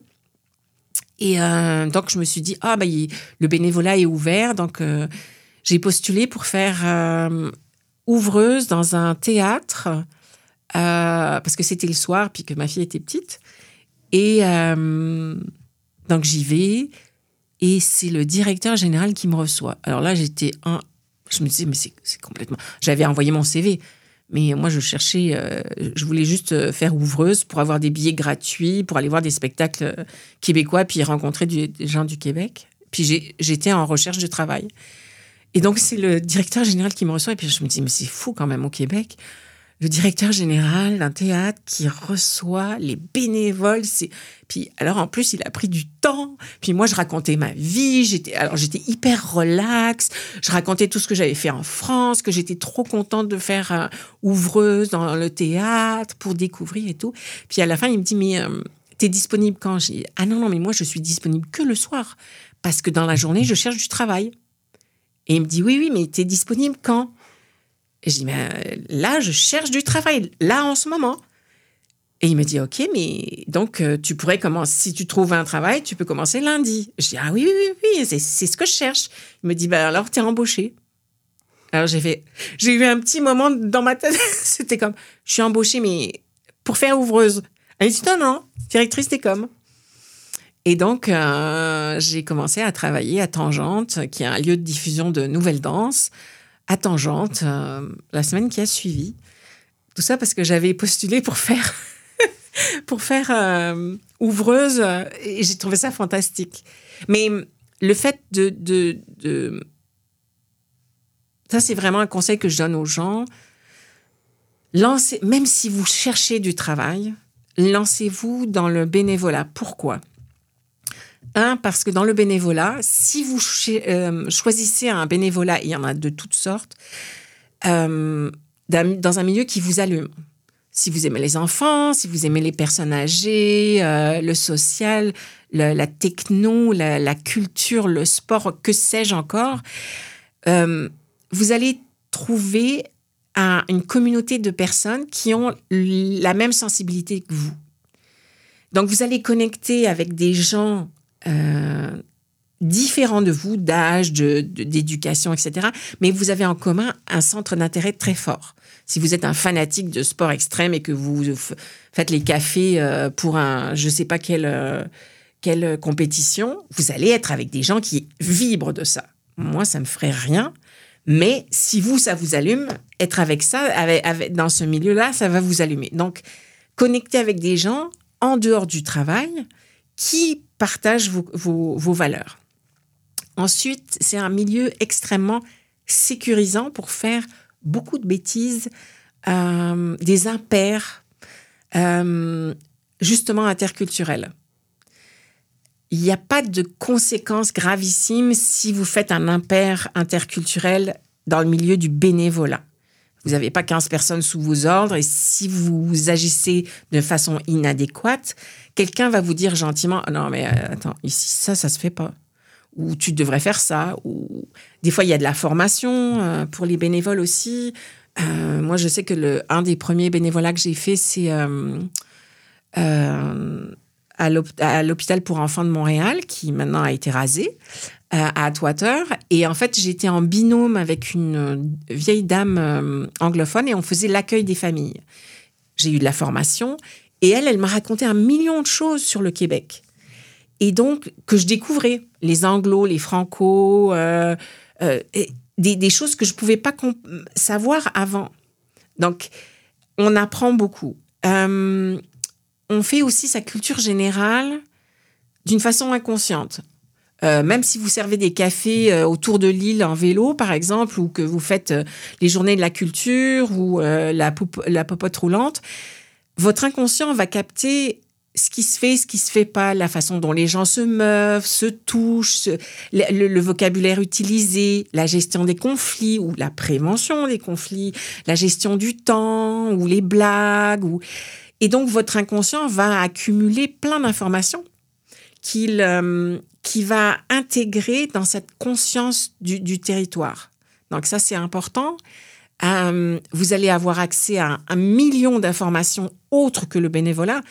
Et euh, donc, je me suis dit, ah, bah, le bénévolat est ouvert. Donc, euh, j'ai postulé pour faire euh, ouvreuse dans un théâtre, parce que c'était le soir, puis que ma fille était petite. Et donc, j'y vais. Et c'est le directeur général qui me reçoit. Alors là, j'étais un. Je me disais, mais c'est complètement. J'avais envoyé mon CV. Mais moi, je cherchais, euh, je voulais juste euh, faire ouvreuse pour avoir des billets gratuits, pour aller voir des spectacles euh, québécois, puis rencontrer des gens du Québec. Puis j'étais en recherche de travail. Et donc, c'est le directeur général qui me reçoit. Et puis, je me dis, mais c'est fou quand même au Québec le directeur général d'un théâtre qui reçoit les bénévoles. C'est puis alors en plus il a pris du temps. Puis moi je racontais ma vie. J'étais alors j'étais hyper relax. Je racontais tout ce que j'avais fait en France, que j'étais trop contente de faire euh, ouvreuse dans le théâtre pour découvrir et tout. Puis à la fin il me dit mais euh, t'es disponible quand? J'ai ah non non mais moi je suis disponible que le soir parce que dans la journée je cherche du travail. Et il me dit oui oui mais t'es disponible quand? Et je dis, mais euh, là, je cherche du travail, là, en ce moment. Et il me dit, OK, mais donc, euh, tu pourrais commencer, si tu trouves un travail, tu peux commencer lundi. Je dis, ah oui, oui, oui, oui c'est ce que je cherche. Il me dit, bah, alors, tu es embauché. Alors j'ai fait, j'ai eu un petit moment dans ma tête. C'était comme, je suis embauchée, mais pour faire ouvreuse. Elle dit non, non, directrice des coms. Et donc, euh, j'ai commencé à travailler à Tangente, qui est un lieu de diffusion de nouvelles danses, à Tangente, euh, la semaine qui a suivi. Tout ça parce que j'avais postulé pour faire, pour faire euh, ouvreuse et j'ai trouvé ça fantastique. Mais le fait de, de, de ça, c'est vraiment un conseil que je donne aux gens. Lancez, même si vous cherchez du travail, lancez-vous dans le bénévolat. Pourquoi? Un, parce que dans le bénévolat, si vous euh, choisissez un bénévolat, il y en a de toutes sortes, euh, dans un milieu qui vous allume. Si vous aimez les enfants, si vous aimez les personnes âgées, euh, le social, la techno, la, culture, le sport, que sais-je encore, vous allez trouver une communauté de personnes qui ont la même sensibilité que vous. Donc vous allez connecter avec des gens euh, différents de vous, d'âge, d'éducation, etc. Mais vous avez en commun un centre d'intérêt très fort. Si vous êtes un fanatique de sport extrême et que vous faites les cafés euh, pour un, je ne sais pas quelle, euh, quelle compétition, vous allez être avec des gens qui vibrent de ça. Moi, ça me ferait rien. Mais si vous, ça vous allume, être avec ça, avec, dans ce milieu-là, ça va vous allumer. Donc, connecter avec des gens en dehors du travail qui partagent vos, valeurs. Ensuite, c'est un milieu extrêmement sécurisant pour faire beaucoup de bêtises, euh, des impairs, euh, justement interculturels. Il n'y a pas de conséquences gravissimes si vous faites un impair interculturel dans le milieu du bénévolat. Vous n'avez pas 15 personnes sous vos ordres et si vous agissez de façon inadéquate, quelqu'un va vous dire gentiment non mais euh, attends ici ça ça se fait pas. Ou tu devrais faire ça. Ou des fois il y a de la formation euh, pour les bénévoles aussi. Euh, moi je sais que le un des premiers bénévolats que j'ai fait c'est à l'hôpital pour enfants de Montréal qui maintenant a été rasé à Atwater et en fait j'étais en binôme avec une vieille dame anglophone et on faisait l'accueil des familles j'ai eu de la formation et elle, elle m'a raconté un million de choses sur le Québec. Et donc, que je découvrais, les anglos, les franco, euh, euh, des, choses que je ne pouvais pas savoir avant. Donc, on apprend beaucoup. Euh, on fait aussi sa culture générale d'une façon inconsciente. même si vous servez des cafés autour de l'île en vélo, par exemple, ou que vous faites les journées de la culture ou la, popote roulante, votre inconscient va capter ce qui se fait, ce qui se fait pas, la façon dont les gens se meuvent, se touchent, le, vocabulaire utilisé, la gestion des conflits ou la prévention des conflits, la gestion du temps ou les blagues. Ou... Et donc, votre inconscient va accumuler plein d'informations qu'il euh, qui va intégrer dans cette conscience du, territoire. Donc ça, c'est important. Euh, vous allez avoir accès à un, million d'informations autres que le bénévolat.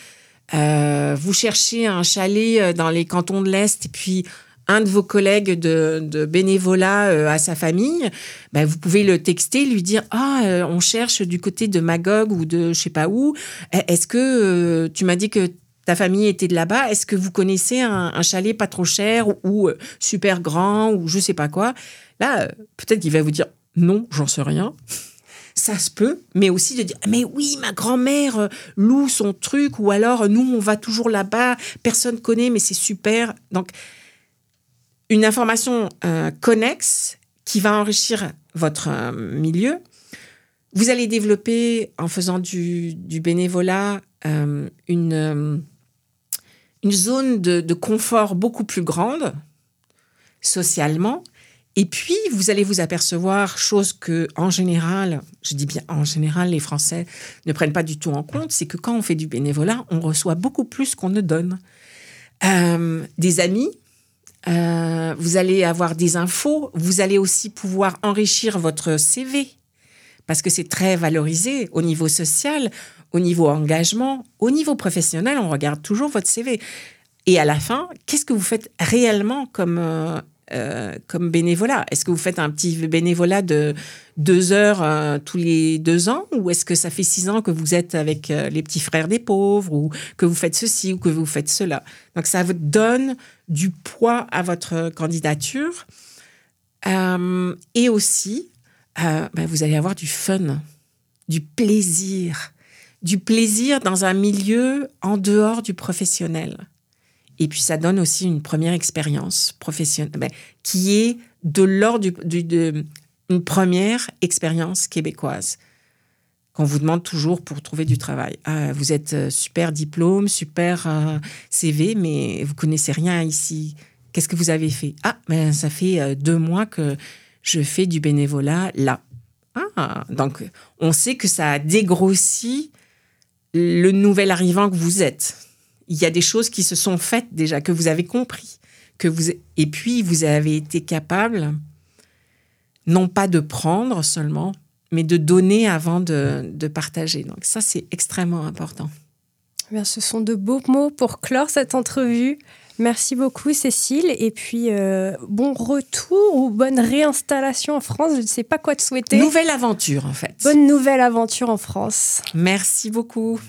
Euh, vous cherchez un chalet dans les cantons de l'Est et puis un de vos collègues de, bénévolat à sa famille, ben vous pouvez le texter, lui dire ah on cherche du côté de Magog ou de je sais pas où. Est-ce que tu m'as dit que ta famille était de là-bas Est-ce que vous connaissez un, chalet pas trop cher ou, super grand ou je sais pas quoi? Là, peut-être qu'il va vous dire non, j'en sais rien. Ça se peut, mais aussi de dire mais oui, ma grand-mère euh, loue son truc ou alors nous on va toujours là-bas, personne connaît mais c'est super. Donc une information euh, connexe qui va enrichir votre euh, milieu. Vous allez développer en faisant du, bénévolat une, une zone de, confort beaucoup plus grande socialement et puis, vous allez vous apercevoir, chose que, en général, je dis bien en général, les Français ne prennent pas du tout en compte, c'est que quand on fait du bénévolat, on reçoit beaucoup plus qu'on ne donne. Euh, des amis, euh, vous allez avoir des infos, vous allez aussi pouvoir enrichir votre CV, parce que c'est très valorisé au niveau social, au niveau engagement, au niveau professionnel, on regarde toujours votre CV. Et à la fin, qu'est-ce que vous faites réellement comme... Euh, euh, comme bénévolat. Est-ce que vous faites un petit bénévolat de deux heures euh, tous les deux ans ou est-ce que ça fait six ans que vous êtes avec euh, les petits frères des pauvres ou que vous faites ceci ou que vous faites cela? Donc ça vous donne du poids à votre candidature. Et aussi ben, vous allez avoir du fun, du plaisir, du plaisir dans un milieu en dehors du professionnel. Et puis ça donne aussi une première expérience professionnelle ben, qui est de l'ordre du, première expérience québécoise qu'on vous demande toujours pour trouver du travail. Ah, vous êtes euh, super diplôme, super euh, CV, mais vous connaissez rien ici. Qu'est-ce que vous avez fait? Ah, ben ça fait euh, deux mois que je fais du bénévolat là. Ah, donc on sait que ça a dégrossi le nouvel arrivant que vous êtes il y a des choses qui se sont faites déjà, que vous avez compris. Que vous, et puis, vous avez été capable, non pas de prendre seulement, mais de donner avant de, de partager. Donc ça, c'est extrêmement important. Eh bien, ce sont de beaux mots pour clore cette entrevue. Merci beaucoup, Cécile. Et puis, euh, bon retour ou bonne réinstallation en France. Je ne sais pas quoi te souhaiter. Nouvelle aventure, en fait. Bonne nouvelle aventure en France. Merci beaucoup.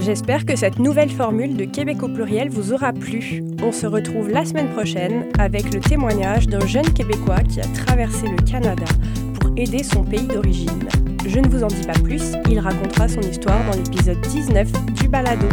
J'espère que cette nouvelle formule de Québec au pluriel vous aura plu. On se retrouve la semaine prochaine avec le témoignage d'un jeune Québécois qui a traversé le Canada pour aider son pays d'origine. Je ne vous en dis pas plus, il racontera son histoire dans l'épisode 19 du Balado.